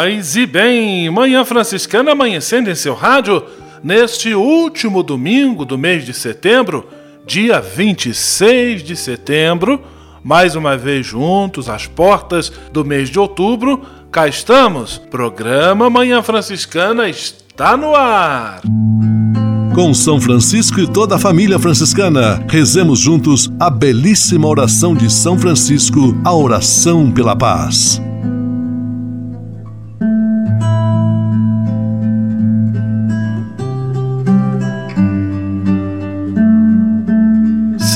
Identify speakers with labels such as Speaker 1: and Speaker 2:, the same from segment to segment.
Speaker 1: Paz e bem, Manhã Franciscana amanhecendo em seu rádio neste último domingo do mês de setembro, dia 26 de setembro, mais uma vez juntos às portas do mês de outubro. Cá estamos, programa Manhã Franciscana está no ar.
Speaker 2: Com São Francisco e toda a família franciscana, rezemos juntos a belíssima oração de São Francisco, a oração pela paz.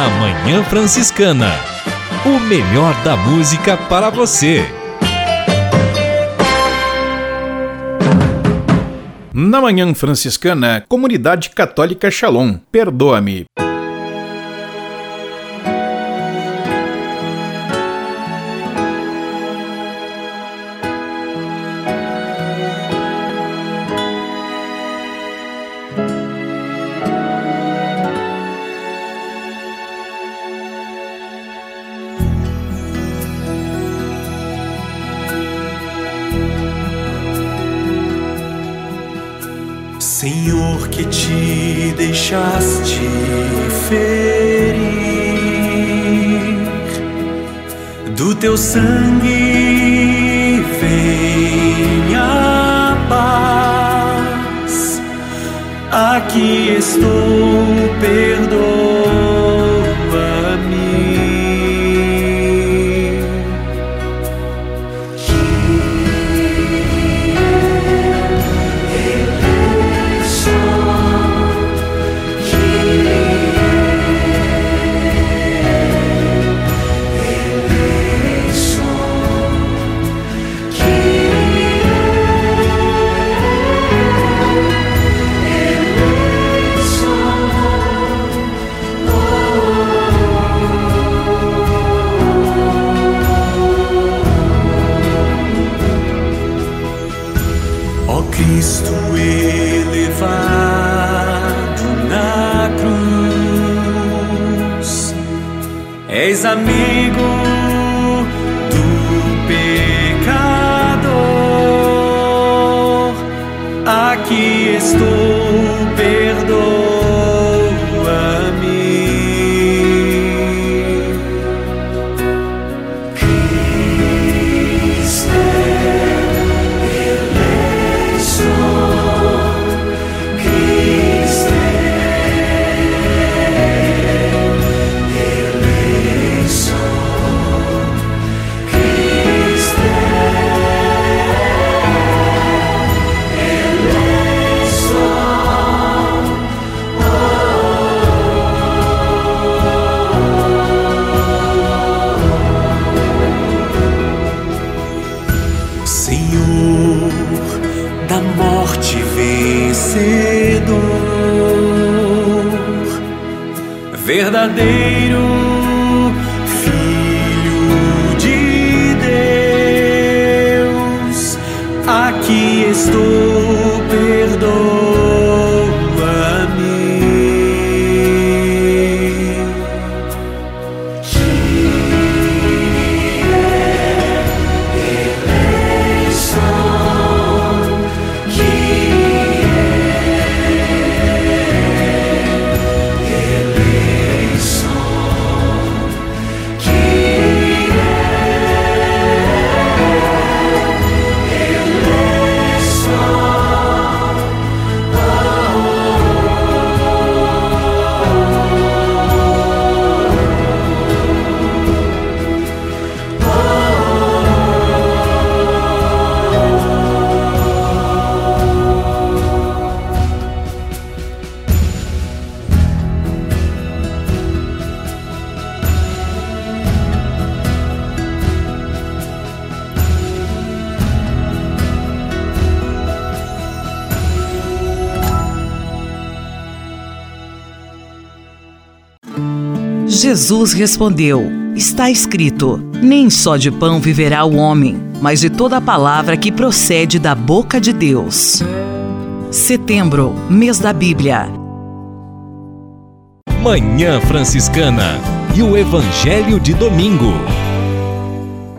Speaker 3: Na Manhã Franciscana. O melhor da música para você.
Speaker 4: Na Manhã Franciscana, Comunidade Católica Shalom, perdoa-me.
Speaker 5: Teu sangue vem a paz. Aqui estou, perdoa-me.
Speaker 6: Jesus respondeu: Está escrito: Nem só de pão viverá o homem, mas de toda a palavra que procede da boca de Deus. Setembro, mês da Bíblia.
Speaker 3: Manhã Franciscana e o Evangelho de Domingo.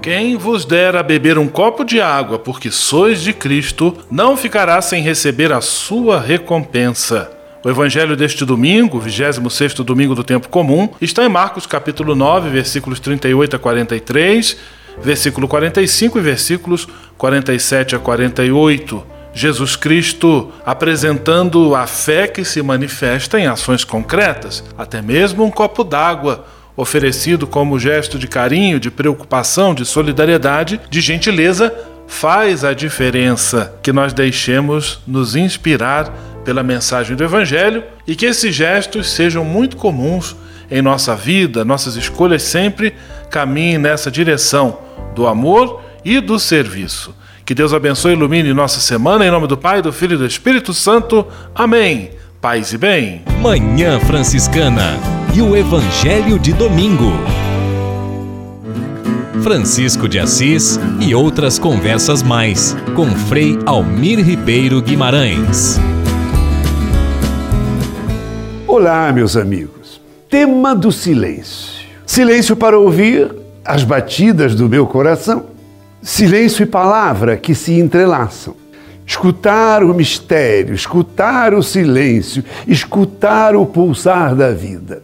Speaker 1: Quem vos der a beber um copo de água, porque sois de Cristo, não ficará sem receber a sua recompensa. O evangelho deste domingo, 26 domingo do tempo comum, está em Marcos capítulo 9, versículos 38 a 43, versículo 45 e versículos 47 a 48. Jesus Cristo apresentando a fé que se manifesta em ações concretas, até mesmo um copo d'água oferecido como gesto de carinho, de preocupação, de solidariedade, de gentileza, faz a diferença que nós deixemos nos inspirar pela mensagem do Evangelho e que esses gestos sejam muito comuns em nossa vida, nossas escolhas sempre caminhem nessa direção do amor e do serviço. Que Deus abençoe e ilumine nossa semana, em nome do Pai, do Filho e do Espírito Santo. Amém. Paz e bem.
Speaker 3: Manhã Franciscana e o Evangelho de Domingo. Francisco de Assis e outras conversas mais com Frei Almir Ribeiro Guimarães.
Speaker 7: Olá, meus amigos. Tema do silêncio. Silêncio para ouvir as batidas do meu coração. Silêncio e palavra que se entrelaçam. Escutar o mistério, escutar o silêncio, escutar o pulsar da vida.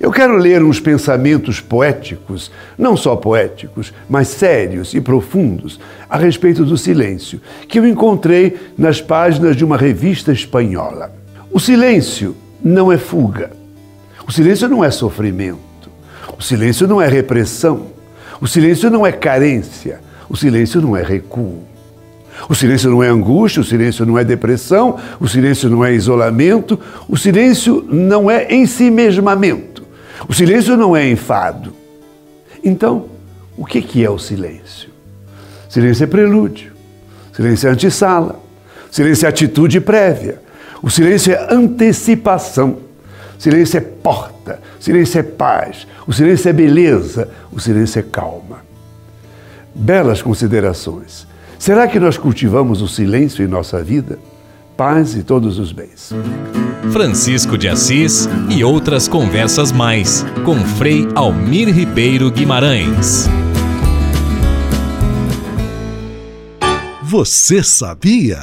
Speaker 7: Eu quero ler uns pensamentos poéticos, não só poéticos, mas sérios e profundos, a respeito do silêncio, que eu encontrei nas páginas de uma revista espanhola. O silêncio não é fuga. O silêncio não é sofrimento. O silêncio não é repressão. O silêncio não é carência. O silêncio não é recuo. O silêncio não é angústia, o silêncio não é depressão, o silêncio não é isolamento, o silêncio não é ensimesmamento, o silêncio não é enfado. Então, o que é o silêncio? Silêncio é prelúdio, silêncio é antessala, silêncio é atitude prévia, o silêncio é antecipação. O silêncio é porta. O silêncio é paz. O silêncio é beleza. O silêncio é calma. Belas considerações. Será que nós cultivamos o silêncio em nossa vida? Paz e todos os bens.
Speaker 3: Francisco de Assis e outras conversas mais com Frei Almir Ribeiro Guimarães.
Speaker 2: Você sabia?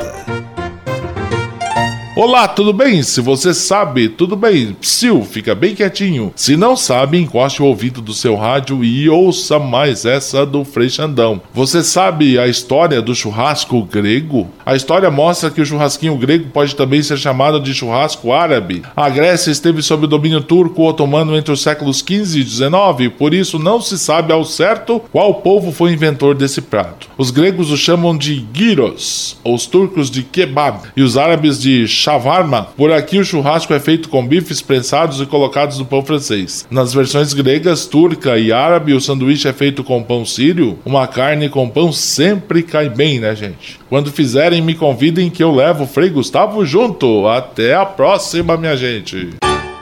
Speaker 8: Olá, tudo bem? Se você sabe, tudo bem. Psiu, fica bem quietinho. Se não sabe, encoste o ouvido do seu rádio e ouça mais essa do Frei Xandão. Você sabe a história do churrasco grego? A história mostra que o churrasquinho grego pode também ser chamado de churrasco árabe. A Grécia esteve sob o domínio turco otomano entre os séculos 15 e 19, por isso não se sabe ao certo qual povo foi inventor desse prato. Os gregos o chamam de gyros, os turcos de kebab e os árabes de shawarma. Por aqui o churrasco é feito com bifes prensados e colocados no pão francês. Nas versões gregas, turca e árabe, o sanduíche é feito com pão sírio. Uma carne com pão sempre cai bem, né, gente? Quando fizerem, me convidem que eu levo o Frei Gustavo junto. Até a próxima, minha gente.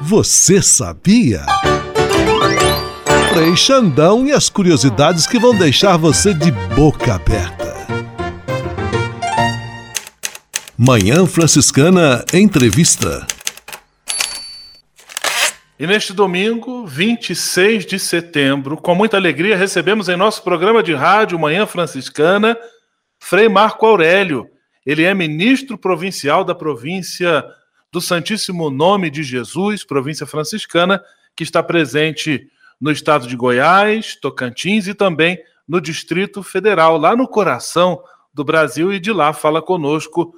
Speaker 2: Você sabia? Frei Xandão e as curiosidades que vão deixar você de boca aberta. Manhã Franciscana Entrevista.
Speaker 1: E neste domingo, 26 de setembro, com muita alegria, recebemos em nosso programa de rádio Manhã Franciscana Frei Marco Aurélio. Ele é ministro provincial da província do Santíssimo Nome de Jesus, província franciscana, que está presente no estado de Goiás, Tocantins e também no Distrito Federal, lá no coração do Brasil, e de lá fala conosco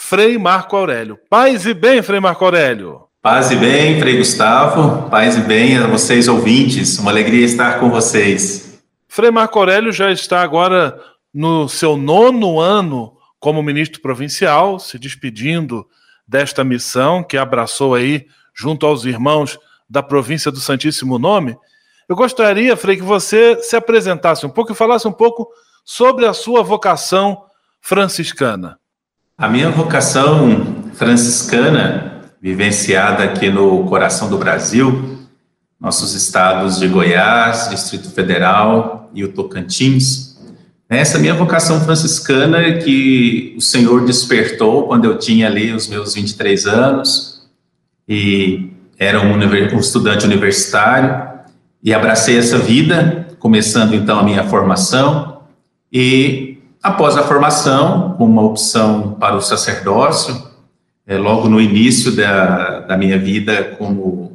Speaker 1: Frei Marco Aurélio. Paz e bem, Frei Marco Aurélio.
Speaker 9: Paz e bem, Frei Gustavo. Paz e bem a vocês ouvintes. Uma alegria estar com vocês.
Speaker 1: Frei Marco Aurélio já está agora no seu nono ano como ministro provincial, se despedindo desta missão que abraçou aí junto aos irmãos da província do Santíssimo Nome. Eu gostaria, Frei, que você se apresentasse um pouco e falasse um pouco sobre a sua vocação franciscana.
Speaker 9: A minha vocação franciscana, vivenciada aqui no coração do Brasil, nossos estados de Goiás, Distrito Federal e o Tocantins, essa minha vocação franciscana é que o Senhor despertou quando eu tinha ali os meus 23 anos e era um, um estudante universitário e abracei essa vida, começando então a minha formação e após a formação, uma opção para o sacerdócio, é, logo no início da, da minha vida como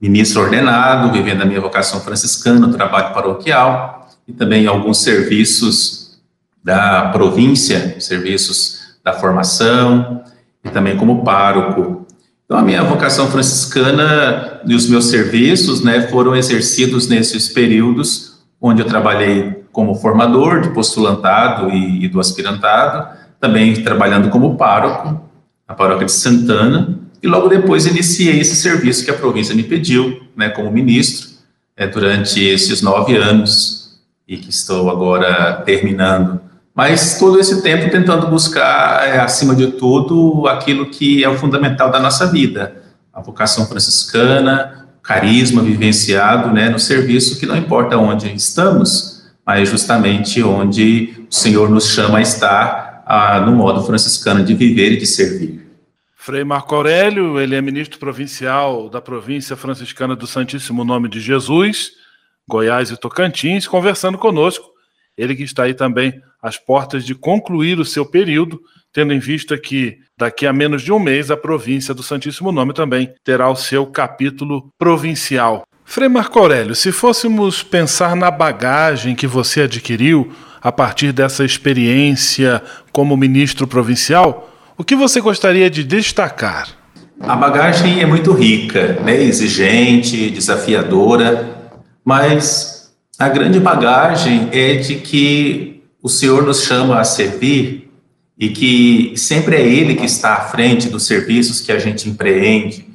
Speaker 9: ministro ordenado, vivendo a minha vocação franciscana, trabalho paroquial, e também alguns serviços da província, serviços da formação e também como pároco. Então, a minha vocação franciscana e os meus serviços né, foram exercidos nesses períodos onde eu trabalhei como formador de postulantado e, e do aspirantado, também trabalhando como pároco na paróquia de Santana, e logo depois iniciei esse serviço que a província me pediu, né, como ministro, é, durante esses nove anos e que estou agora terminando. Mas todo esse tempo tentando buscar, é, acima de tudo, aquilo que é o fundamental da nossa vida, a vocação franciscana, carisma vivenciado né, no serviço, que não importa onde estamos, mas justamente onde o Senhor nos chama a estar a, no modo franciscano de viver e de servir.
Speaker 1: Frei Marco Aurélio, ele é ministro provincial da província franciscana do Santíssimo Nome de Jesus Goiás e Tocantins, conversando conosco. Ele que está aí também às portas de concluir o seu período, tendo em vista que daqui a menos de um mês a província do Santíssimo Nome também terá o seu capítulo provincial. Frei Marco Aurélio, se fôssemos pensar na bagagem que você adquiriu a partir dessa experiência como ministro provincial, o que você gostaria de destacar?
Speaker 9: A bagagem é muito rica, né? exigente, desafiadora, mas a grande bagagem é de que o Senhor nos chama a servir e que sempre é Ele que está à frente dos serviços que a gente empreende.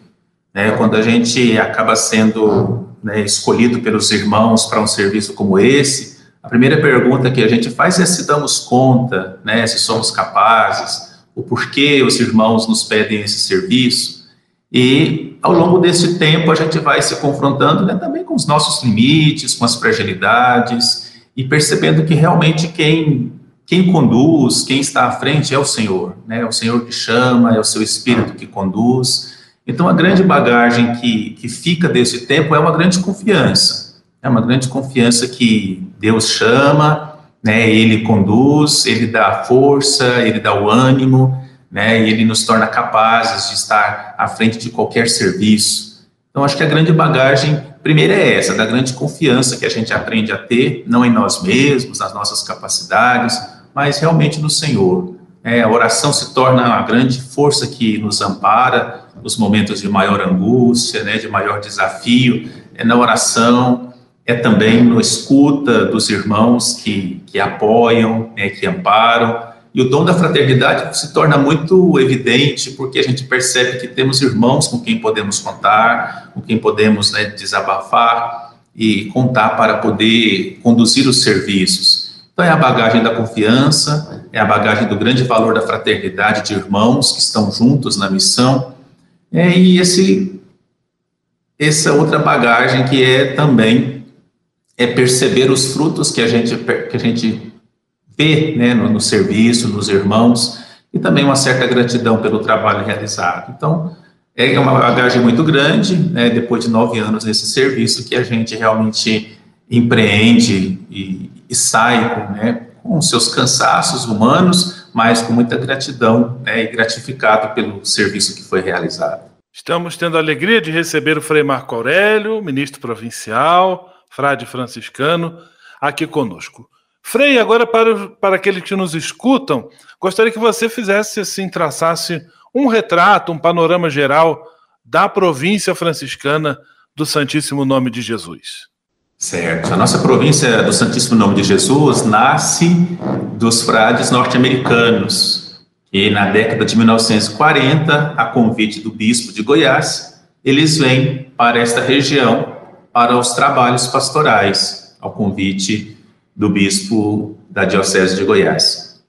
Speaker 9: Né? Quando a gente acaba sendo né, escolhido pelos irmãos para um serviço como esse, a primeira pergunta que a gente faz é se damos conta, né, se somos capazes, o porquê os irmãos nos pedem esse serviço. E ao longo desse tempo a gente vai se confrontando né, também com os nossos limites, com as fragilidades e percebendo que realmente quem quem conduz, quem está à frente é o Senhor, né? É o Senhor que chama, é o seu Espírito que conduz. Então a grande bagagem que, que fica desse tempo é uma grande confiança, é uma grande confiança que Deus chama, né? Ele conduz, Ele dá a força, Ele dá o ânimo né, e ele nos torna capazes de estar à frente de qualquer serviço. Então, acho que a grande bagagem, primeira é essa, da grande confiança que a gente aprende a ter, não em nós mesmos, nas nossas capacidades, mas realmente no Senhor. É, a oração se torna uma grande força que nos ampara nos momentos de maior angústia, né, de maior desafio. É na oração, é também no escuta dos irmãos que, que apoiam, né, que amparam, e o dom da fraternidade se torna muito evidente porque a gente percebe que temos irmãos com quem podemos contar, com quem podemos né, desabafar e contar para poder conduzir os serviços. Então, é a bagagem da confiança, é a bagagem do grande valor da fraternidade de irmãos que estão juntos na missão, é, e esse, essa outra bagagem que é também é perceber os frutos que a gente, que a gente vê né, no, no serviço, nos irmãos, e também uma certa gratidão pelo trabalho realizado. Então, é uma bagagem muito grande, né, depois de nove anos nesse serviço, que a gente realmente empreende e, e sai né, com seus cansaços humanos, mas com muita gratidão né, e gratificado pelo serviço que foi realizado.
Speaker 1: Estamos tendo a alegria de receber o Frei Marco Aurélio, ministro provincial, frade franciscano, aqui conosco. Frei, agora para, para aqueles que nos escutam, gostaria que você fizesse assim, traçasse um retrato, um panorama geral da província franciscana do Santíssimo Nome de Jesus.
Speaker 9: Certo. A nossa província do Santíssimo Nome de Jesus nasce dos frades norte-americanos, e na década de 1940, a convite do bispo de Goiás, eles vêm para esta região para os trabalhos pastorais, ao convite do bispo da Diocese de Goiás.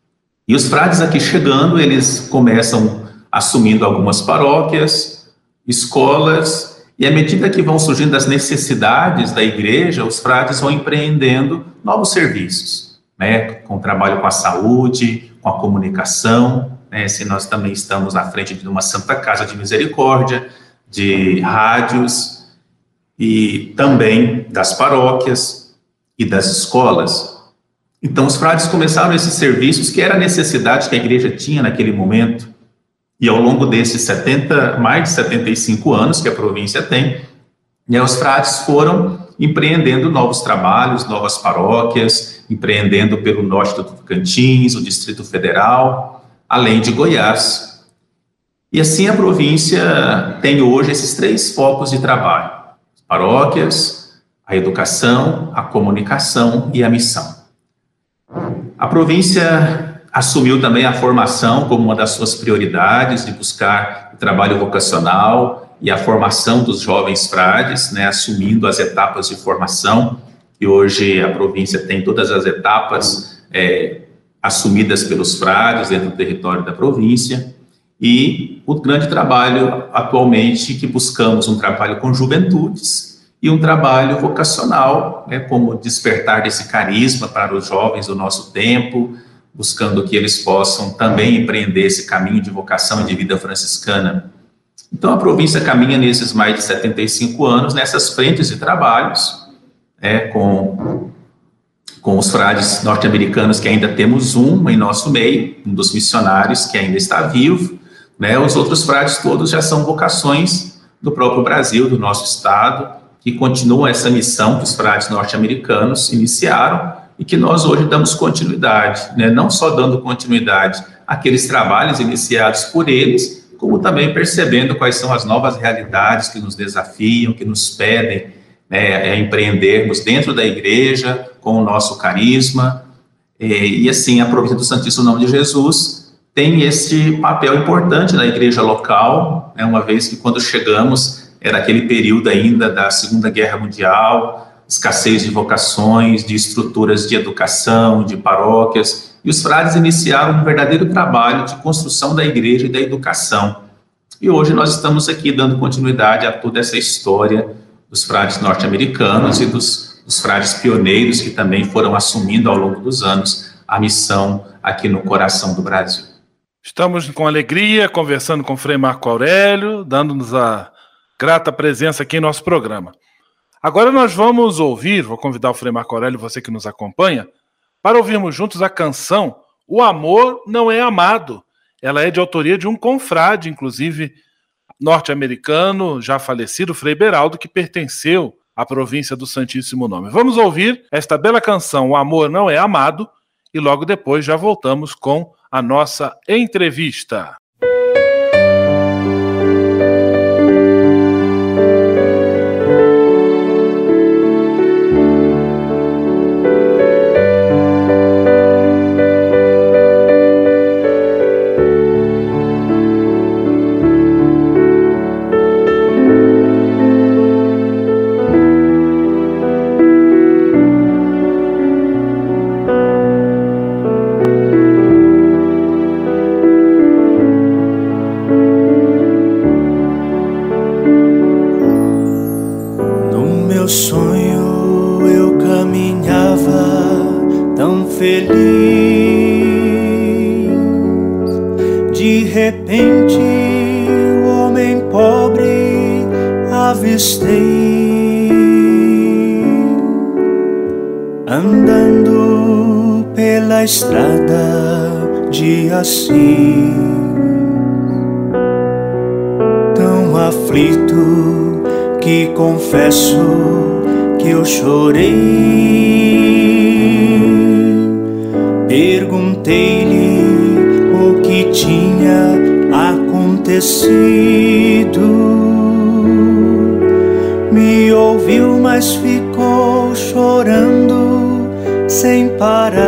Speaker 9: E os frades aqui chegando, eles começam assumindo algumas paróquias, escolas, e à medida que vão surgindo as necessidades da igreja, os frades vão empreendendo novos serviços, né, com trabalho com a saúde, com a comunicação, né, se nós também estamos à frente de uma Santa Casa de Misericórdia, de rádios e também das paróquias e das escolas. Então, os frades começaram esses serviços que era a necessidade que a igreja tinha naquele momento, e ao longo desses 70, mais de 75 anos que a província tem, né, os frades foram empreendendo novos trabalhos, novas paróquias, empreendendo pelo norte do Tocantins, o Distrito Federal, além de Goiás. E assim a província tem hoje esses três focos de trabalho: paróquias, a educação, a comunicação e a missão. A província assumiu também a formação como uma das suas prioridades, de buscar o trabalho vocacional e a formação dos jovens frades, né, assumindo as etapas de formação, e hoje a província tem todas as etapas é, assumidas pelos frades dentro do território da província, e o grande trabalho atualmente que buscamos um trabalho com juventudes e um trabalho vocacional, né, como despertar desse carisma para os jovens do nosso tempo, buscando que eles possam também empreender esse caminho de vocação e de vida franciscana. Então, a província caminha nesses mais de 75 anos nessas frentes de trabalhos, é, com, com os frades norte-americanos, que ainda temos um em nosso meio, um dos missionários que ainda está vivo, né, os outros frades todos já são vocações do próprio Brasil, do nosso estado, que continuam essa missão que os frades norte-americanos iniciaram, e que nós hoje damos continuidade, né? não só dando continuidade àqueles trabalhos iniciados por eles, como também percebendo quais são as novas realidades que nos desafiam, que nos pedem né, a empreendermos dentro da igreja, com o nosso carisma, e, e assim a província do Santíssimo Nome de Jesus tem esse papel importante na igreja local, né, uma vez que quando chegamos era aquele período ainda da Segunda Guerra Mundial, escassez de vocações, de estruturas de educação, de paróquias, e os frades iniciaram um verdadeiro trabalho de construção da igreja e da educação. E hoje nós estamos aqui dando continuidade a toda essa história dos frades norte-americanos e dos, dos frades pioneiros que também foram assumindo ao longo dos anos a missão aqui no coração do Brasil.
Speaker 1: Estamos com alegria conversando com o Frei Marco Aurélio, dando-nos a grata presença aqui em nosso programa. Agora nós vamos ouvir, vou convidar o Frei Marco Aurélio, você que nos acompanha, para ouvirmos juntos a canção O Amor Não É Amado. Ela é de autoria de um confrade, inclusive norte-americano, já falecido, Frei Beraldo, que pertenceu à província do Santíssimo Nome. Vamos ouvir esta bela canção O Amor Não É Amado e logo depois já voltamos com a nossa entrevista.
Speaker 10: Feliz. De repente, o homem pobre avistei andando pela estrada de Assis, tão aflito que confesso que eu chorei. Perguntei-lhe o que tinha acontecido. Me ouviu, mas ficou chorando sem parar.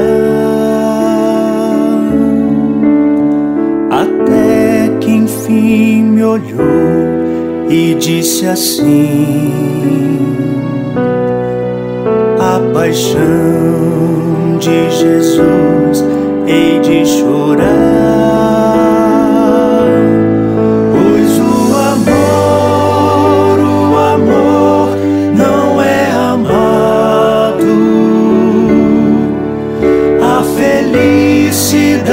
Speaker 10: Até que enfim me olhou e disse assim: paixão de Jesus hei de chorar, pois o amor, o amor não é amado, a felicidade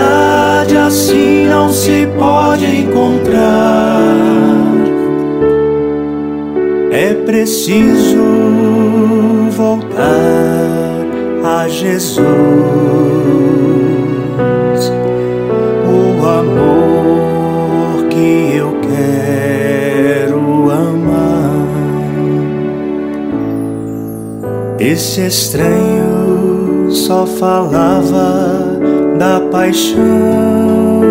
Speaker 10: assim não se pode encontrar. É preciso Jesus, o amor que eu quero amar. Esse estranho só falava da paixão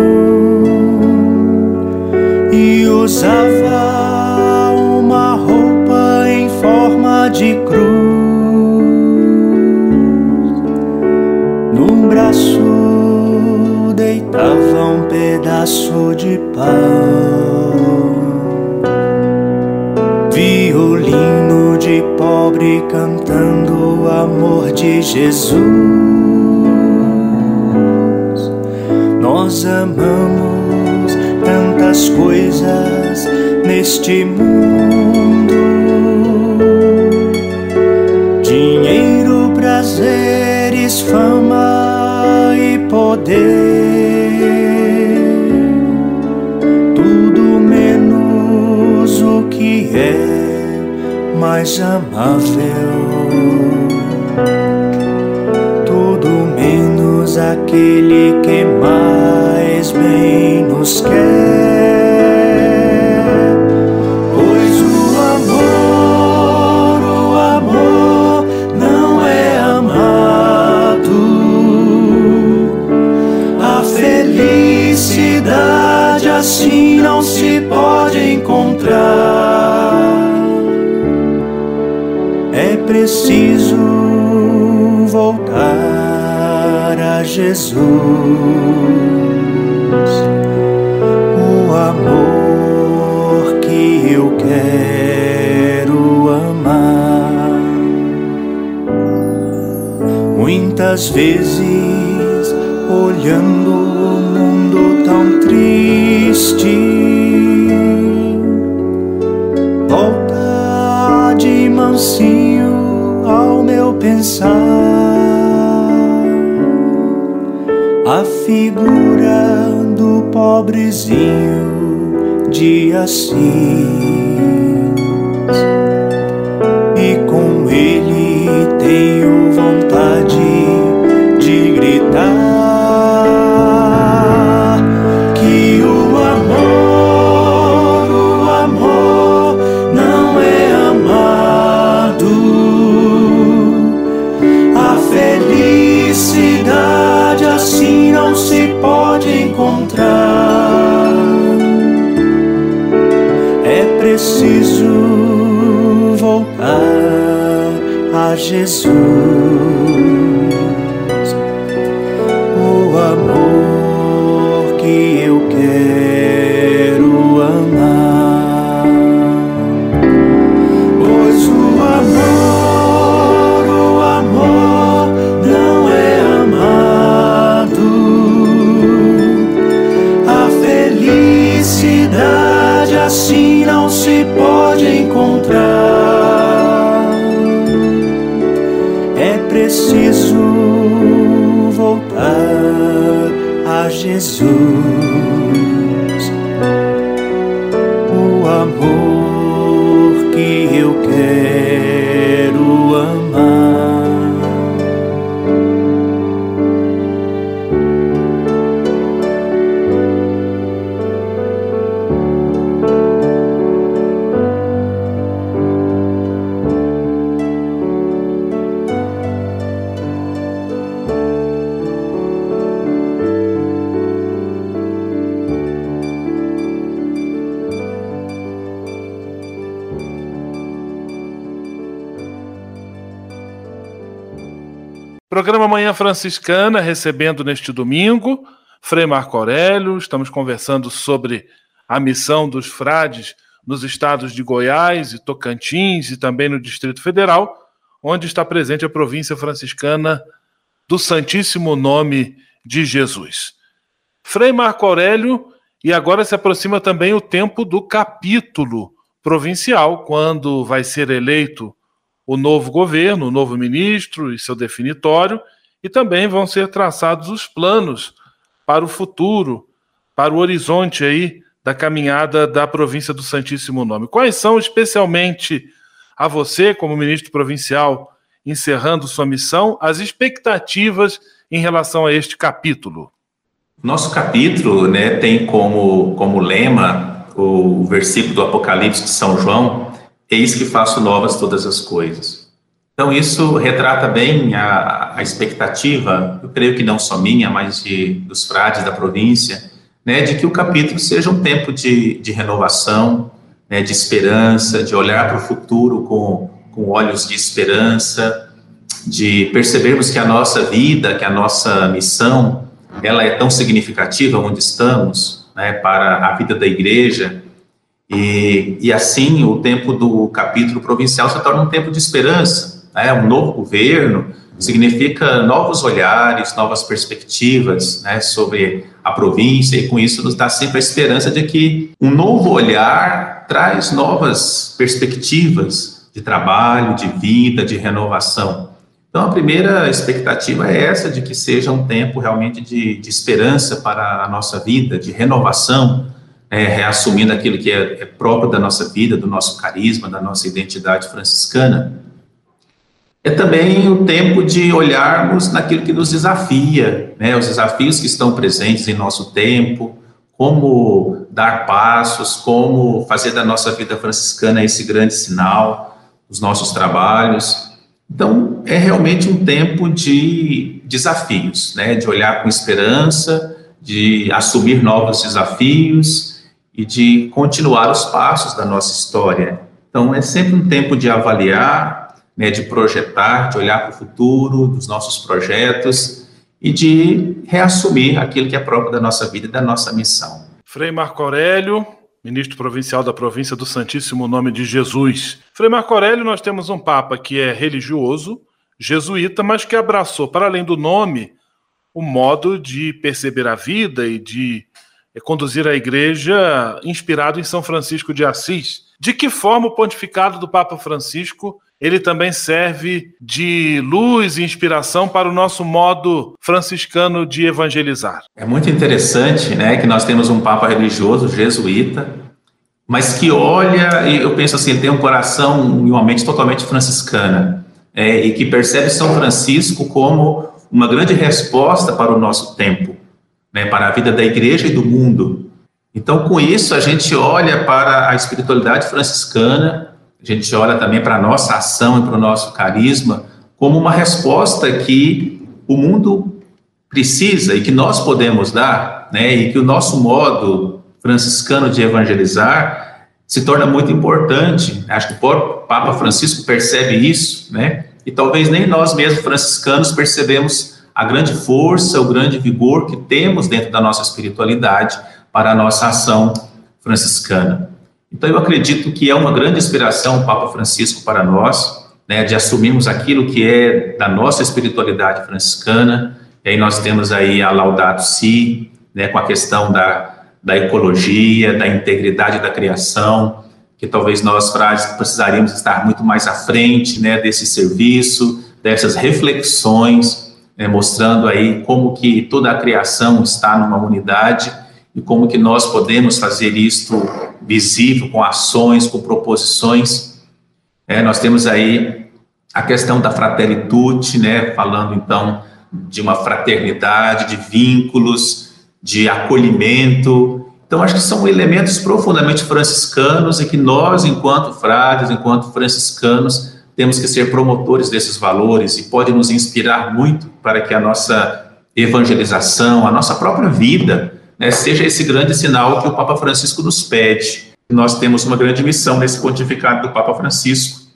Speaker 10: e usava uma roupa em forma de cruz. Pedaço de pau. Violino de pobre cantando o amor de Jesus. Nós amamos tantas coisas neste mundo: mais amável, tudo menos aquele que mais bem nos quer. assim não se pode encontrar. Preciso voltar a Jesus, o amor que eu quero amar. Muitas vezes olhando o mundo tão triste. Volta de mansinho pensar. A figura do pobrezinho de Assis. E com ele tenho Jesus,
Speaker 1: Franciscana, recebendo neste domingo Frei Marco Aurélio. Estamos conversando sobre a missão dos frades nos estados de Goiás e Tocantins e também no Distrito Federal, onde está presente a província franciscana do Santíssimo Nome de Jesus. Frei Marco Aurélio, e agora se aproxima também o tempo do capítulo provincial, quando vai ser eleito o novo governo, o novo ministro e seu definitório, e também vão ser traçados os planos para o futuro, para o horizonte aí da caminhada da província do Santíssimo Nome. Quais são, especialmente a você, como ministro provincial, encerrando sua missão, as expectativas em relação a este capítulo?
Speaker 9: Nosso capítulo né, tem como, como lema o versículo do Apocalipse de São João, eis que faço novas todas as coisas. Então, isso retrata bem a, a expectativa, eu creio que não só minha, mas de, dos frades da província, né, de que o capítulo seja um tempo de, de renovação, né, de esperança, de olhar para o futuro com, com olhos de esperança, de percebermos que a nossa vida, que a nossa missão, ela é tão significativa onde estamos, né, para a vida da igreja, e, e assim o tempo do capítulo provincial se torna um tempo de esperança. Né? Um novo governo significa novos olhares, novas perspectivas né, sobre a província, e com isso nos dá sempre a esperança de que um novo olhar traz novas perspectivas de trabalho, de vida, de renovação. Então, a primeira expectativa é essa, de que seja um tempo realmente de, de esperança para a nossa vida, de renovação, é, reassumindo aquilo que é, é, próprio da nossa vida, do nosso carisma, da nossa identidade franciscana. É também o tempo de olharmos naquilo que nos desafia, né, os desafios que estão presentes em nosso tempo, como dar passos, como fazer da nossa vida franciscana esse grande sinal, os nossos trabalhos. Então, é realmente um tempo de desafios, né, de olhar com esperança, de assumir novos desafios, e de continuar os passos da nossa história. Então, é sempre um tempo de avaliar, né, de projetar, de olhar para o futuro, dos nossos projetos e de reassumir aquilo que é próprio da nossa vida e da nossa missão.
Speaker 1: Frei Marco Aurélio, ministro provincial da província do Santíssimo Nome de Jesus. Frei Marco Aurélio, nós temos um Papa que é religioso, jesuíta, mas que abraçou, para além do nome, o modo de perceber a vida e de é conduzir a igreja inspirado em São Francisco de Assis. De que forma o pontificado do Papa Francisco ele também serve de luz e inspiração para o nosso modo franciscano de evangelizar.
Speaker 9: É muito interessante, né, que nós temos um papa religioso jesuíta, mas que olha e eu penso assim, ele tem um coração e uma mente totalmente franciscana, é, e que percebe São Francisco como uma grande resposta para o nosso tempo né, para a vida da igreja e do mundo. Então, com isso, a gente olha para a espiritualidade franciscana, a gente olha também para a nossa ação e para o nosso carisma como uma resposta que o mundo precisa e que nós podemos dar, né, e que o nosso modo franciscano de evangelizar se torna muito importante. Acho que o Papa Francisco percebe isso, né, e talvez nem nós mesmos franciscanos percebemos a grande força, o grande vigor que temos dentro da nossa espiritualidade para a nossa ação franciscana. Então, eu acredito que é uma grande inspiração o Papa Francisco para nós, né, de assumirmos aquilo que é da nossa espiritualidade franciscana. E aí nós temos aí a Laudato Si, né, com a questão da, da ecologia, da integridade da criação, que talvez nós, precisaríamos estar muito mais à frente né, desse serviço, dessas reflexões né, mostrando aí como que toda a criação está numa unidade e como que nós podemos fazer isto visível com ações, com proposições. É, nós temos aí a questão da fraternitude, né, falando então de uma fraternidade, de vínculos, de acolhimento. Então, acho que são elementos profundamente franciscanos e que nós, enquanto frades, enquanto franciscanos, temos que ser promotores desses valores e pode nos inspirar muito para que a nossa evangelização, a nossa própria vida, né, seja esse grande sinal que o Papa Francisco nos pede. Nós temos uma grande missão nesse pontificado do Papa Francisco.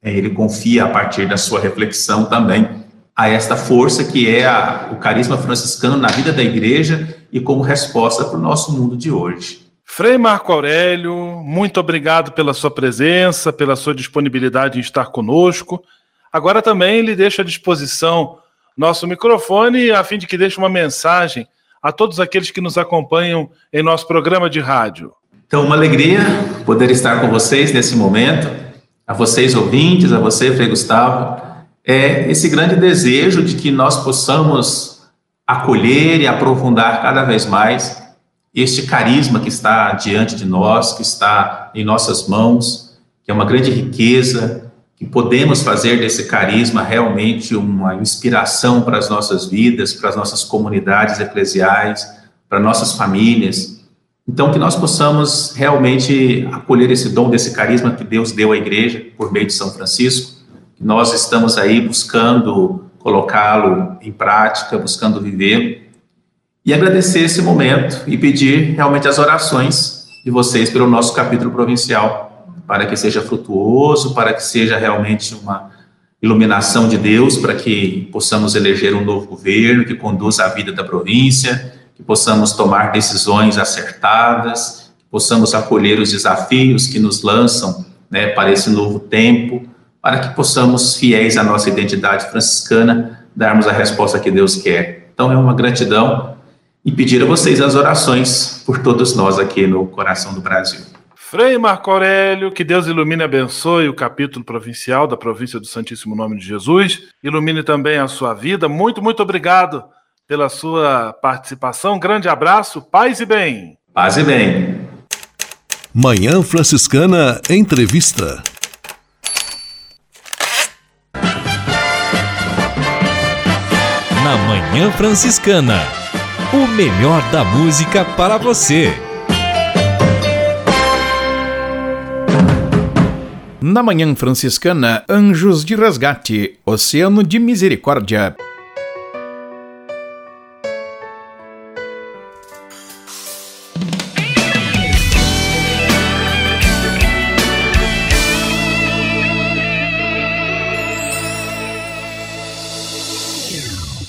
Speaker 9: É, ele confia, a partir da sua reflexão também, a esta força que é a, o carisma franciscano na vida da igreja e como resposta para o nosso mundo de hoje.
Speaker 1: Frei Marco Aurélio, muito obrigado pela sua presença, pela sua disponibilidade em estar conosco. Agora também lhe deixo à disposição nosso microfone a fim de que deixe uma mensagem a todos aqueles que nos acompanham em nosso programa de rádio.
Speaker 9: Então, uma alegria poder estar com vocês nesse momento, a vocês ouvintes, a você, Frei Gustavo, é esse grande desejo de que nós possamos acolher e aprofundar cada vez mais este carisma que está diante de nós, que está em nossas mãos, que é uma grande riqueza, que podemos fazer desse carisma realmente uma inspiração para as nossas vidas, para as nossas comunidades eclesiais, para nossas famílias. Então, que nós possamos realmente acolher esse dom desse carisma que Deus deu à igreja por meio de São Francisco. Nós estamos aí buscando colocá-lo em prática, buscando viver e agradecer esse momento e pedir realmente as orações de vocês pelo nosso capítulo provincial, para que seja frutuoso, para que seja realmente uma iluminação de Deus, para que possamos eleger um novo governo que conduza a vida da província, que possamos tomar decisões acertadas, que possamos acolher os desafios que nos lançam né, para esse novo tempo, para que possamos, fiéis à nossa identidade franciscana, darmos a resposta que Deus quer. Então é uma gratidão e pedir a vocês as orações por todos nós aqui no coração do Brasil.
Speaker 1: Frei Marco Aurélio, que Deus ilumine e abençoe o capítulo provincial da província do Santíssimo Nome de Jesus, ilumine também a sua vida. Muito, muito obrigado pela sua participação. Grande abraço, paz e bem.
Speaker 9: Paz e bem.
Speaker 2: Manhã Franciscana Entrevista.
Speaker 3: Na Manhã Franciscana o melhor da música para você.
Speaker 4: Na Manhã Franciscana, Anjos de Resgate, Oceano de Misericórdia.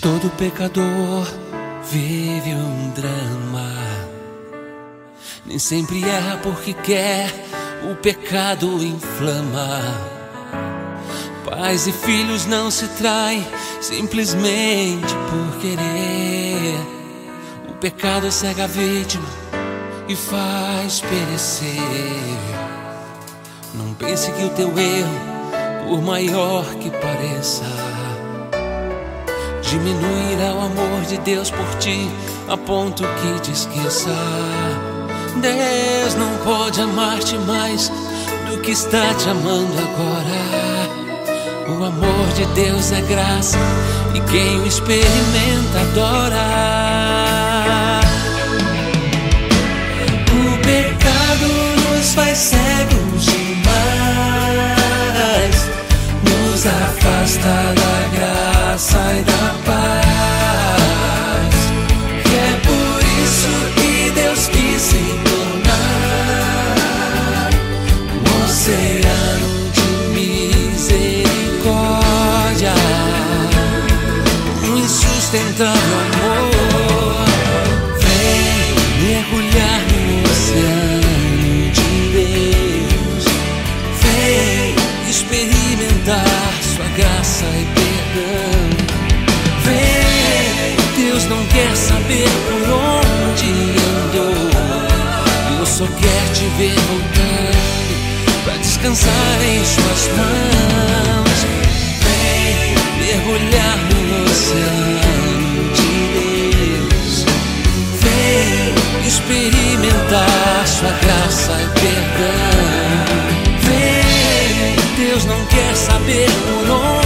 Speaker 11: Todo pecador vive um drama. Nem sempre erra porque quer, o pecado inflama. Pais e filhos não se traem simplesmente por querer. O pecado cega a vítima e faz perecer. Não pense que o teu erro, por maior que pareça, diminuirá o amor de Deus por ti a ponto que te esqueça. Deus não pode amar-te mais do que está te amando agora. O amor de Deus é graça e quem o experimenta adora. O pecado nos faz cegos demais, nos afasta da graça e da insustentável descansar em suas mãos. Vem mergulhar no oceano de Deus. Vem experimentar sua graça e perdão. Vem, Deus não quer saber por onde.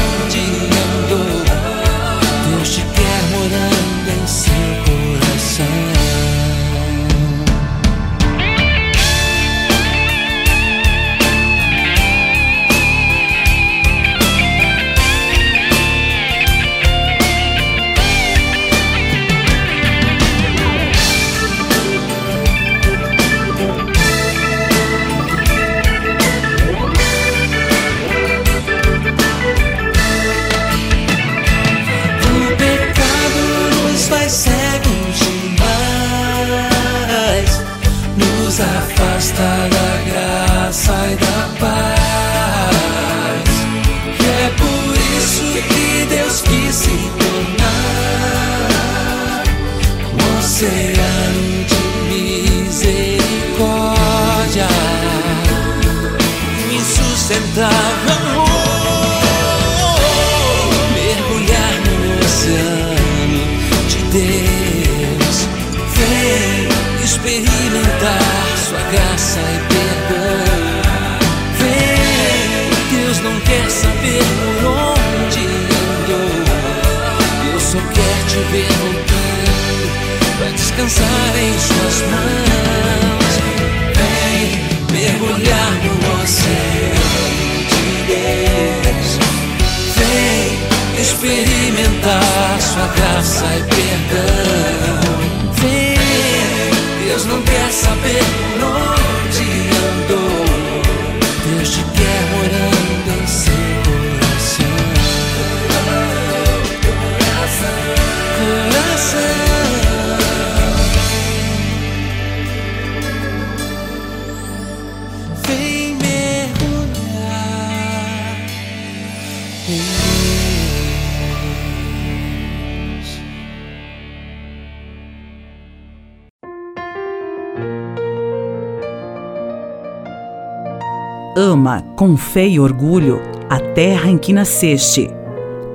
Speaker 6: Ama com fé e orgulho a terra em que nasceste.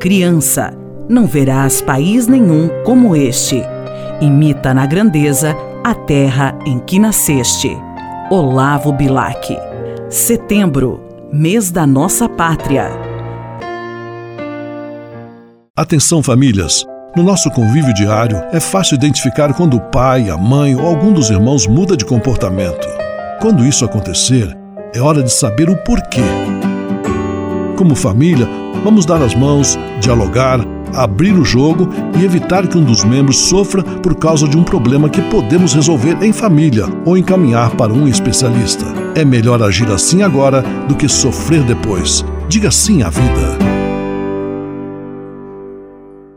Speaker 6: Criança, não verás país nenhum como este. Imita na grandeza a terra em que nasceste. Olavo Bilac. Setembro, mês da nossa pátria.
Speaker 2: Atenção famílias! No nosso convívio diário, é fácil identificar quando o pai, a mãe ou algum dos irmãos muda de comportamento. Quando isso acontecer, é hora de saber o porquê. Como família, vamos dar as mãos, dialogar, abrir o jogo e evitar que um dos membros sofra por causa de um problema que podemos resolver em família ou encaminhar para um especialista. É melhor agir assim agora do que sofrer depois. Diga sim à vida.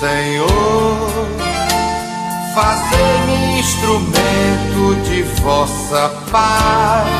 Speaker 10: Senhor, fazei-me instrumento de vossa paz.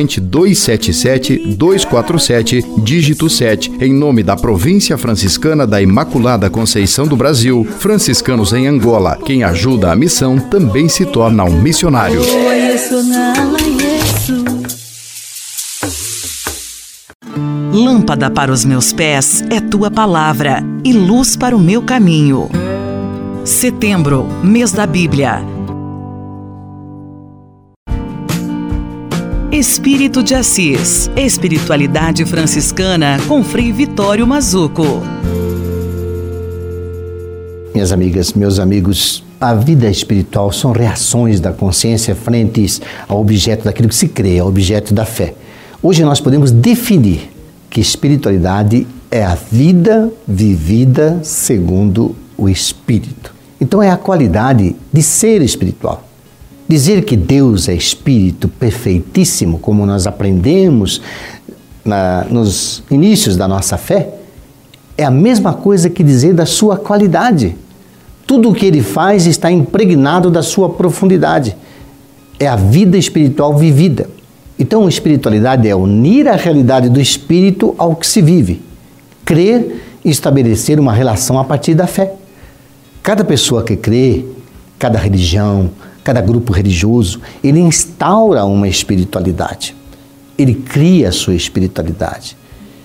Speaker 12: corrente 277-247, dígito 7, em nome da Província Franciscana da Imaculada Conceição do Brasil, franciscanos em Angola. Quem ajuda a missão também se torna um missionário.
Speaker 6: Lâmpada para os meus pés é tua palavra e luz para o meu caminho. Setembro, mês da Bíblia. Espírito de Assis, Espiritualidade Franciscana com Frei Vitório Mazuco.
Speaker 13: Minhas amigas, meus amigos, a vida espiritual são reações da consciência frente ao objeto daquilo que se crê, ao objeto da fé. Hoje nós podemos definir que espiritualidade é a vida vivida segundo o Espírito. Então é a qualidade de ser espiritual. Dizer que Deus é espírito perfeitíssimo, como nós aprendemos na, nos inícios da nossa fé, é a mesma coisa que dizer da sua qualidade. Tudo o que ele faz está impregnado da sua profundidade. É a vida espiritual vivida. Então, espiritualidade é unir a realidade do espírito ao que se vive, crer e estabelecer uma relação a partir da fé. Cada pessoa que crê, cada religião, cada grupo religioso, ele instaura uma espiritualidade. Ele cria a sua espiritualidade.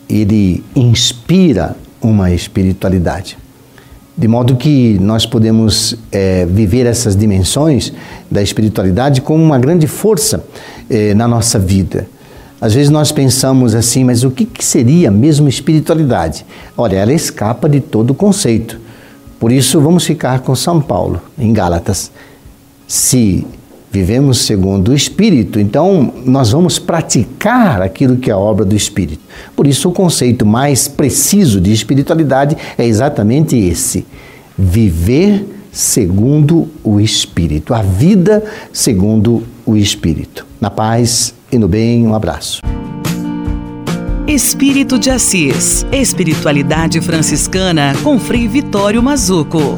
Speaker 13: Ele inspira uma espiritualidade. De modo que nós podemos é, viver essas dimensões da espiritualidade como uma grande força é, na nossa vida. Às vezes nós pensamos assim, mas o que, que seria mesmo espiritualidade? Olha, ela escapa de todo conceito. Por isso, vamos ficar com São Paulo, em Gálatas. Se vivemos segundo o Espírito, então nós vamos praticar aquilo que é a obra do Espírito. Por isso, o conceito mais preciso de espiritualidade é exatamente esse: viver segundo o Espírito, a vida segundo o Espírito. Na paz e no bem, um abraço.
Speaker 6: Espírito de Assis, Espiritualidade Franciscana com Frei Vitório Mazuco.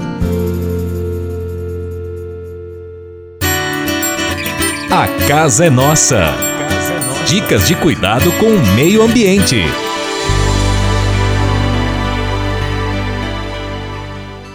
Speaker 3: A casa é nossa. Dicas de cuidado com o meio ambiente.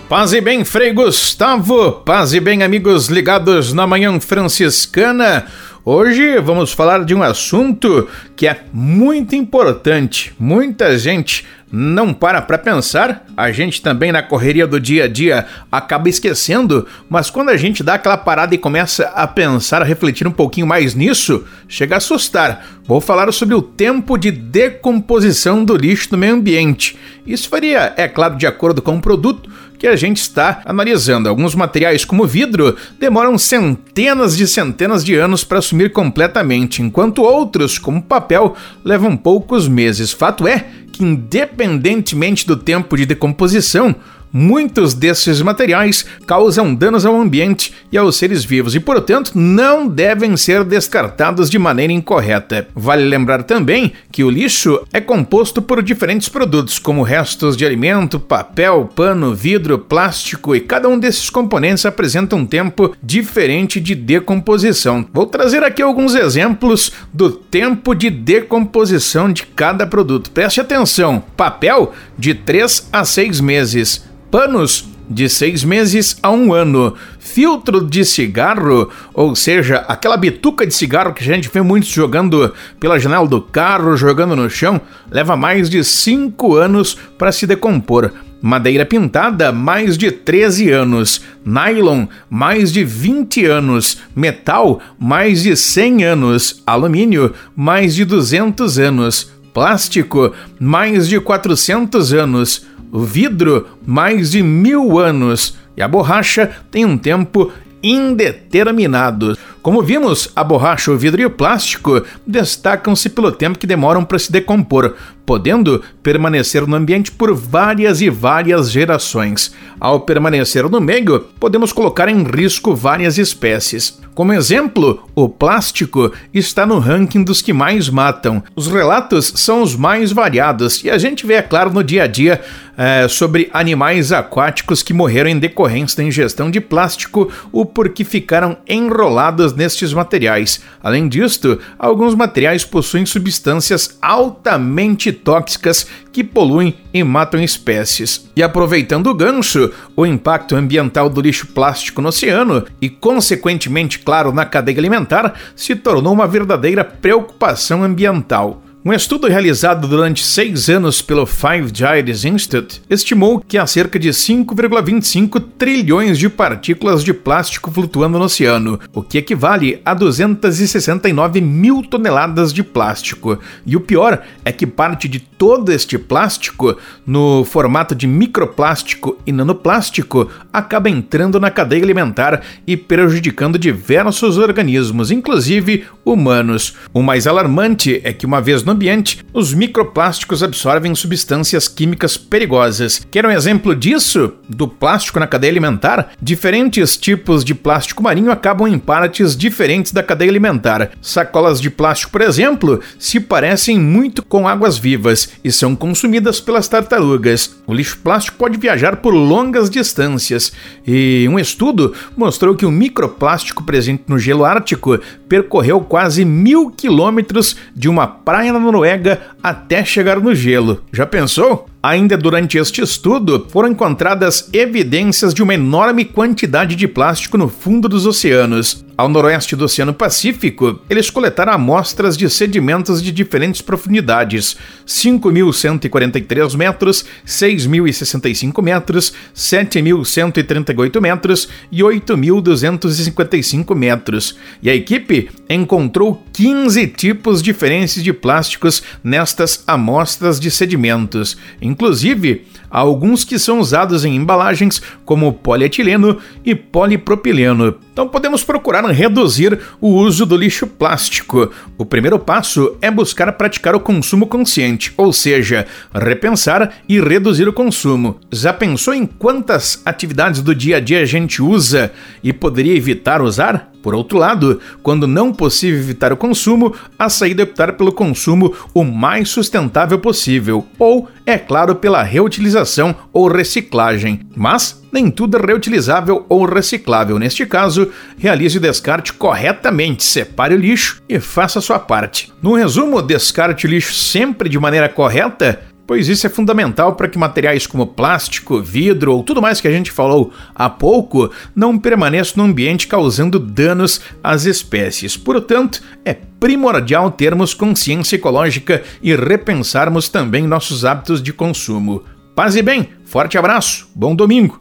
Speaker 4: Paz e bem, Frei Gustavo. Paz e bem, amigos ligados na Manhã Franciscana. Hoje vamos falar de um assunto que é muito importante. Muita gente não para para pensar, a gente também na correria do dia a dia acaba esquecendo, mas quando a gente dá aquela parada e começa a pensar, a refletir um pouquinho mais nisso, chega a assustar. Vou falar sobre o tempo de decomposição do lixo no meio ambiente. Isso faria, é claro, de acordo com o produto, que a gente está analisando. Alguns materiais, como vidro, demoram centenas de centenas de anos para assumir completamente, enquanto outros, como papel, levam poucos meses. Fato é que, independentemente do tempo de decomposição, Muitos desses materiais causam danos ao ambiente e aos seres vivos e, portanto, não devem ser descartados de maneira incorreta. Vale lembrar também que o lixo é composto por diferentes produtos, como restos de alimento, papel, pano, vidro, plástico, e cada um desses componentes apresenta um tempo diferente de decomposição. Vou trazer aqui alguns exemplos do tempo de decomposição de cada produto. Preste atenção: papel de 3 a 6 meses panos de seis meses a um ano. Filtro de cigarro, ou seja, aquela bituca de cigarro que a gente vê muitos jogando pela janela do carro, jogando no chão, leva mais de cinco anos para se decompor. Madeira pintada, mais de 13 anos. Nylon, mais de 20 anos. Metal, mais de 100 anos. Alumínio, mais de 200 anos. Plástico, mais de 400 anos o vidro, mais de mil anos, e a borracha tem um tempo indeterminado. Como vimos, a borracha, o vidro e o plástico destacam-se pelo tempo que demoram para se decompor. Podendo permanecer no ambiente por várias e várias gerações. Ao permanecer no meio, podemos colocar em risco várias espécies. Como exemplo, o plástico está no ranking dos que mais matam. Os relatos são os mais variados e a gente vê, é claro, no dia a dia é, sobre animais aquáticos que morreram em decorrência da ingestão de plástico ou porque ficaram enrolados nestes materiais. Além disto, alguns materiais possuem substâncias altamente tóxicas que poluem e matam espécies. E aproveitando o gancho, o impacto ambiental do lixo plástico no oceano e, consequentemente, claro, na cadeia alimentar, se tornou uma verdadeira preocupação ambiental. Um estudo realizado durante seis anos pelo Five Gyres Institute estimou que há cerca de 5,25 trilhões de partículas de plástico flutuando no oceano, o que equivale a 269 mil toneladas de plástico. E o pior é que parte de todo este plástico, no formato de microplástico e nanoplástico, acaba entrando na cadeia alimentar e prejudicando diversos organismos, inclusive humanos. O mais alarmante é que, uma vez no ambiente, os microplásticos absorvem substâncias químicas perigosas. Quer um exemplo disso? Do plástico na cadeia alimentar? Diferentes tipos de plástico marinho acabam em partes diferentes da cadeia alimentar. Sacolas de plástico, por exemplo, se parecem muito com águas vivas e são consumidas pelas tartarugas. O lixo plástico pode viajar por longas distâncias e um estudo mostrou que o microplástico presente no gelo ártico percorreu quase mil quilômetros de uma praia Noruega até chegar no gelo. Já pensou? Ainda durante este estudo, foram encontradas evidências de uma enorme quantidade de plástico no fundo dos oceanos. Ao noroeste do Oceano Pacífico, eles coletaram amostras de sedimentos de diferentes profundidades: 5.143 metros, 6.065 metros, 7.138 metros e 8.255 metros. E a equipe encontrou 15 tipos diferentes de plásticos nestas amostras de sedimentos. Inclusive, alguns que são usados em embalagens como polietileno e polipropileno. Então podemos procurar reduzir o uso do lixo plástico. O primeiro passo é buscar praticar o consumo consciente, ou seja, repensar e reduzir o consumo. Já pensou em quantas atividades do dia a dia a gente usa e poderia evitar usar? Por outro lado, quando não possível evitar o consumo, a saída é optar pelo consumo o mais sustentável possível, ou, é claro, pela reutilização ou reciclagem. Mas nem tudo é reutilizável ou reciclável. Neste caso, realize o descarte corretamente, separe o lixo e faça a sua parte. No resumo, descarte o lixo sempre de maneira correta pois isso é fundamental para que materiais como plástico, vidro ou tudo mais que a gente falou há pouco não permaneçam no ambiente causando danos às espécies. Portanto, é primordial termos consciência ecológica e repensarmos também nossos hábitos de consumo. Paz e bem, forte abraço, bom domingo.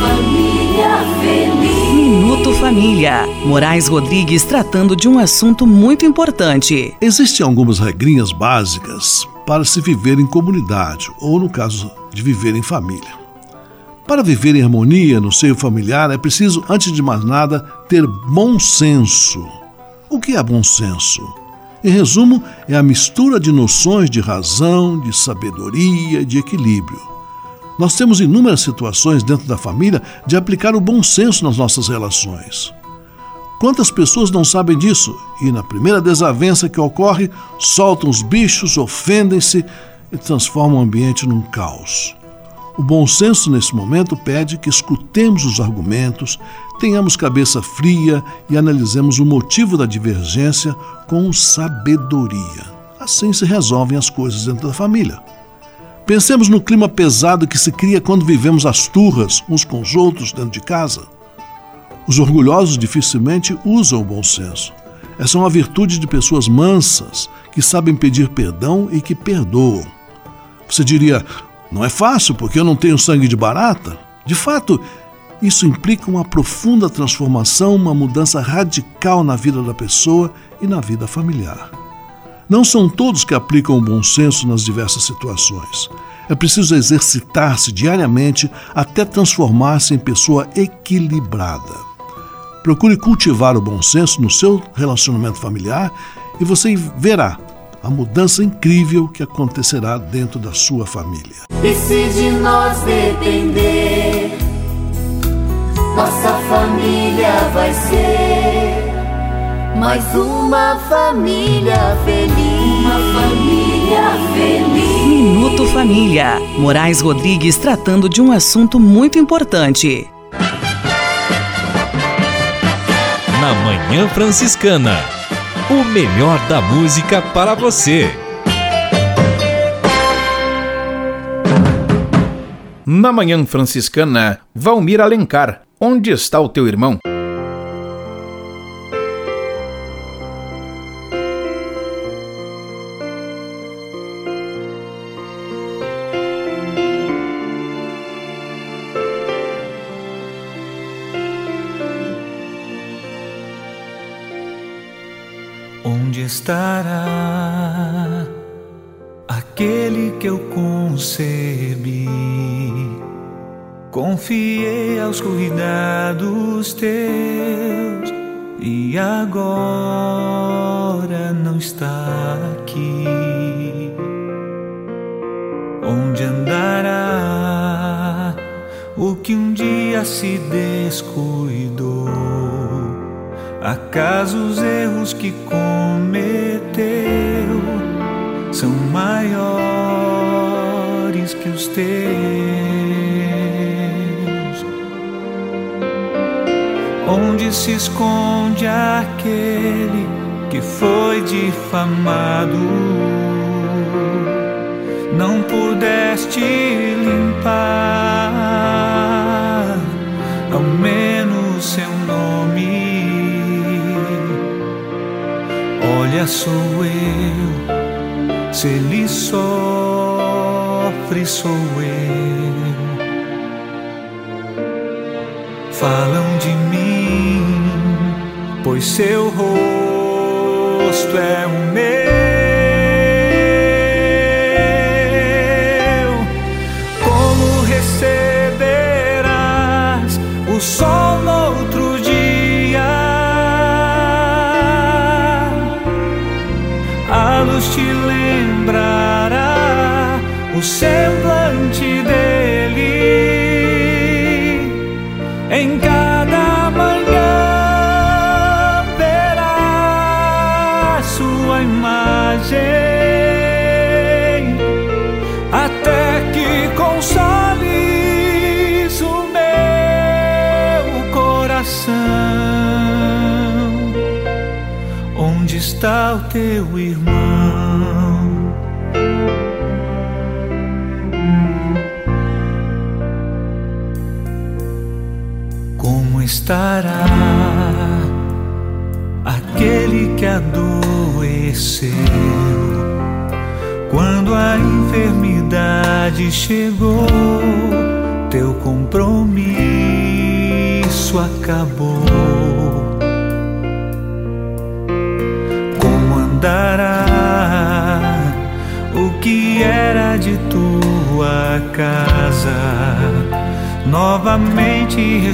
Speaker 10: Família feliz.
Speaker 6: Minuto Família. Moraes Rodrigues tratando de um assunto muito importante.
Speaker 2: Existem algumas regrinhas básicas para se viver em comunidade, ou no caso de viver em família. Para viver em harmonia no seio familiar é preciso, antes de mais nada, ter bom senso. O que é bom senso? Em resumo, é a mistura de noções de razão, de sabedoria e de equilíbrio. Nós temos inúmeras situações dentro da família de aplicar o bom senso nas nossas relações. Quantas pessoas não sabem disso e, na primeira desavença que ocorre, soltam os bichos, ofendem-se e transformam o ambiente num caos? O bom senso nesse momento pede que escutemos os argumentos, tenhamos cabeça fria e analisemos o motivo da divergência com sabedoria. Assim se resolvem as coisas dentro da família. Pensemos no clima pesado que se cria quando vivemos as turras uns com os outros dentro de casa. Os orgulhosos dificilmente usam o bom senso. Essa é uma virtude de pessoas mansas que sabem pedir perdão e que perdoam. Você diria, não é fácil porque eu não tenho sangue de barata. De fato, Isso implica uma profunda transformação, uma mudança radical na vida da pessoa e na vida familiar. Não são todos que aplicam o bom senso nas diversas situações. É preciso exercitar-se diariamente até transformar-se em pessoa equilibrada. Procure cultivar o bom senso no seu relacionamento familiar e você verá a mudança incrível que acontecerá dentro da sua família.
Speaker 10: E se de nós depender, nossa família vai ser mais uma família feliz. Uma família feliz.
Speaker 6: Minuto Família. Moraes Rodrigues tratando de um assunto muito importante.
Speaker 3: Na Manhã Franciscana. O melhor da música para você.
Speaker 4: Na Manhã Franciscana, Valmir Alencar. Onde está o teu irmão?
Speaker 5: Se esconde aquele que foi difamado? Não pudeste limpar ao menos seu nome. Olha, sou eu. Se ele sofre, sou eu. Falam pois seu rosto é o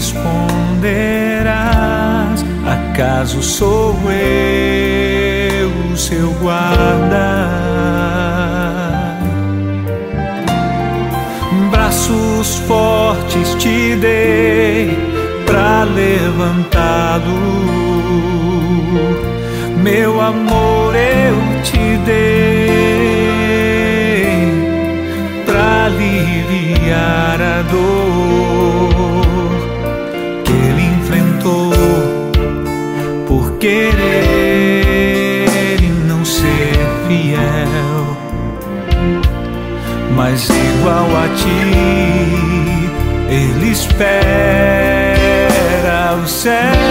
Speaker 5: responderás: Acaso sou mas igual a ti ele espera o céu.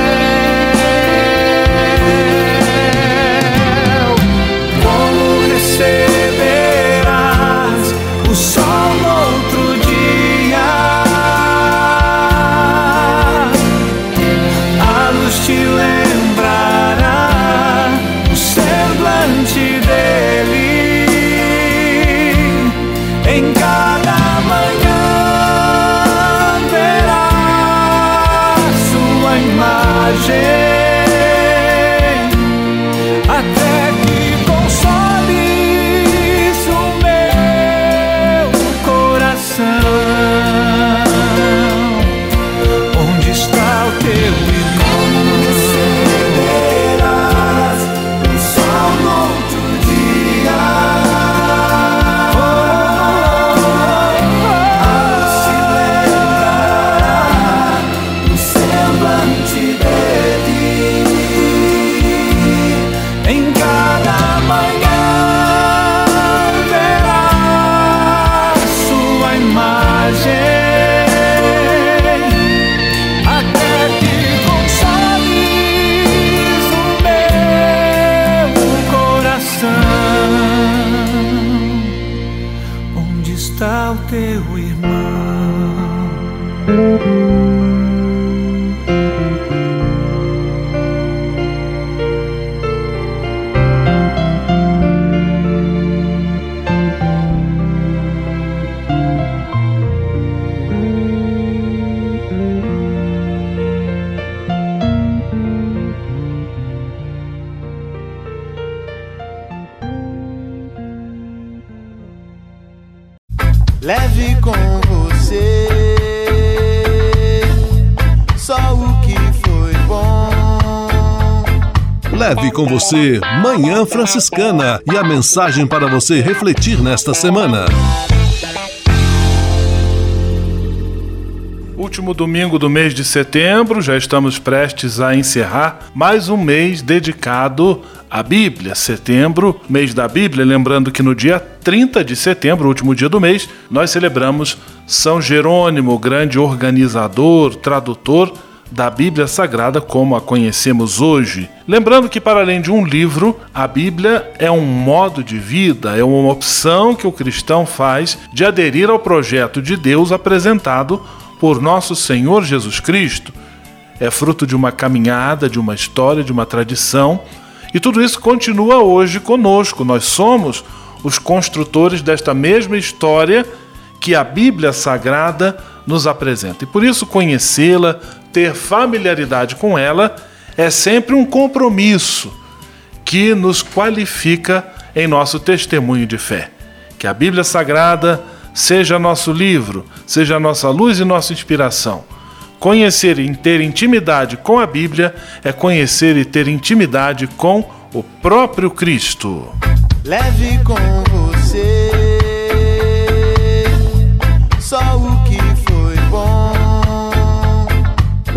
Speaker 10: Leve com você
Speaker 2: Manhã Franciscana e a mensagem para você refletir nesta semana.
Speaker 1: Último domingo do mês de setembro, já estamos prestes a encerrar mais um mês dedicado à Bíblia. Setembro, mês da Bíblia, lembrando que no dia 30 de setembro, último dia do mês, nós celebramos São Jerônimo, grande organizador, tradutor da Bíblia Sagrada como a conhecemos hoje. Lembrando que, para além de um livro, a Bíblia é um modo de vida, é uma opção que o cristão faz de aderir ao projeto de Deus apresentado por nosso Senhor Jesus Cristo. É fruto de uma caminhada, de uma história, de uma tradição, e tudo isso continua hoje conosco. Nós somos os construtores desta mesma história que a Bíblia Sagrada nos apresenta. E por isso, conhecê-la, ter familiaridade com ela, é sempre um compromisso que nos qualifica em nosso testemunho de fé. Que a Bíblia Sagrada seja nosso livro, seja nossa luz e nossa inspiração. Conhecer e ter intimidade com a Bíblia é conhecer e ter intimidade com o próprio Cristo.
Speaker 10: Leve com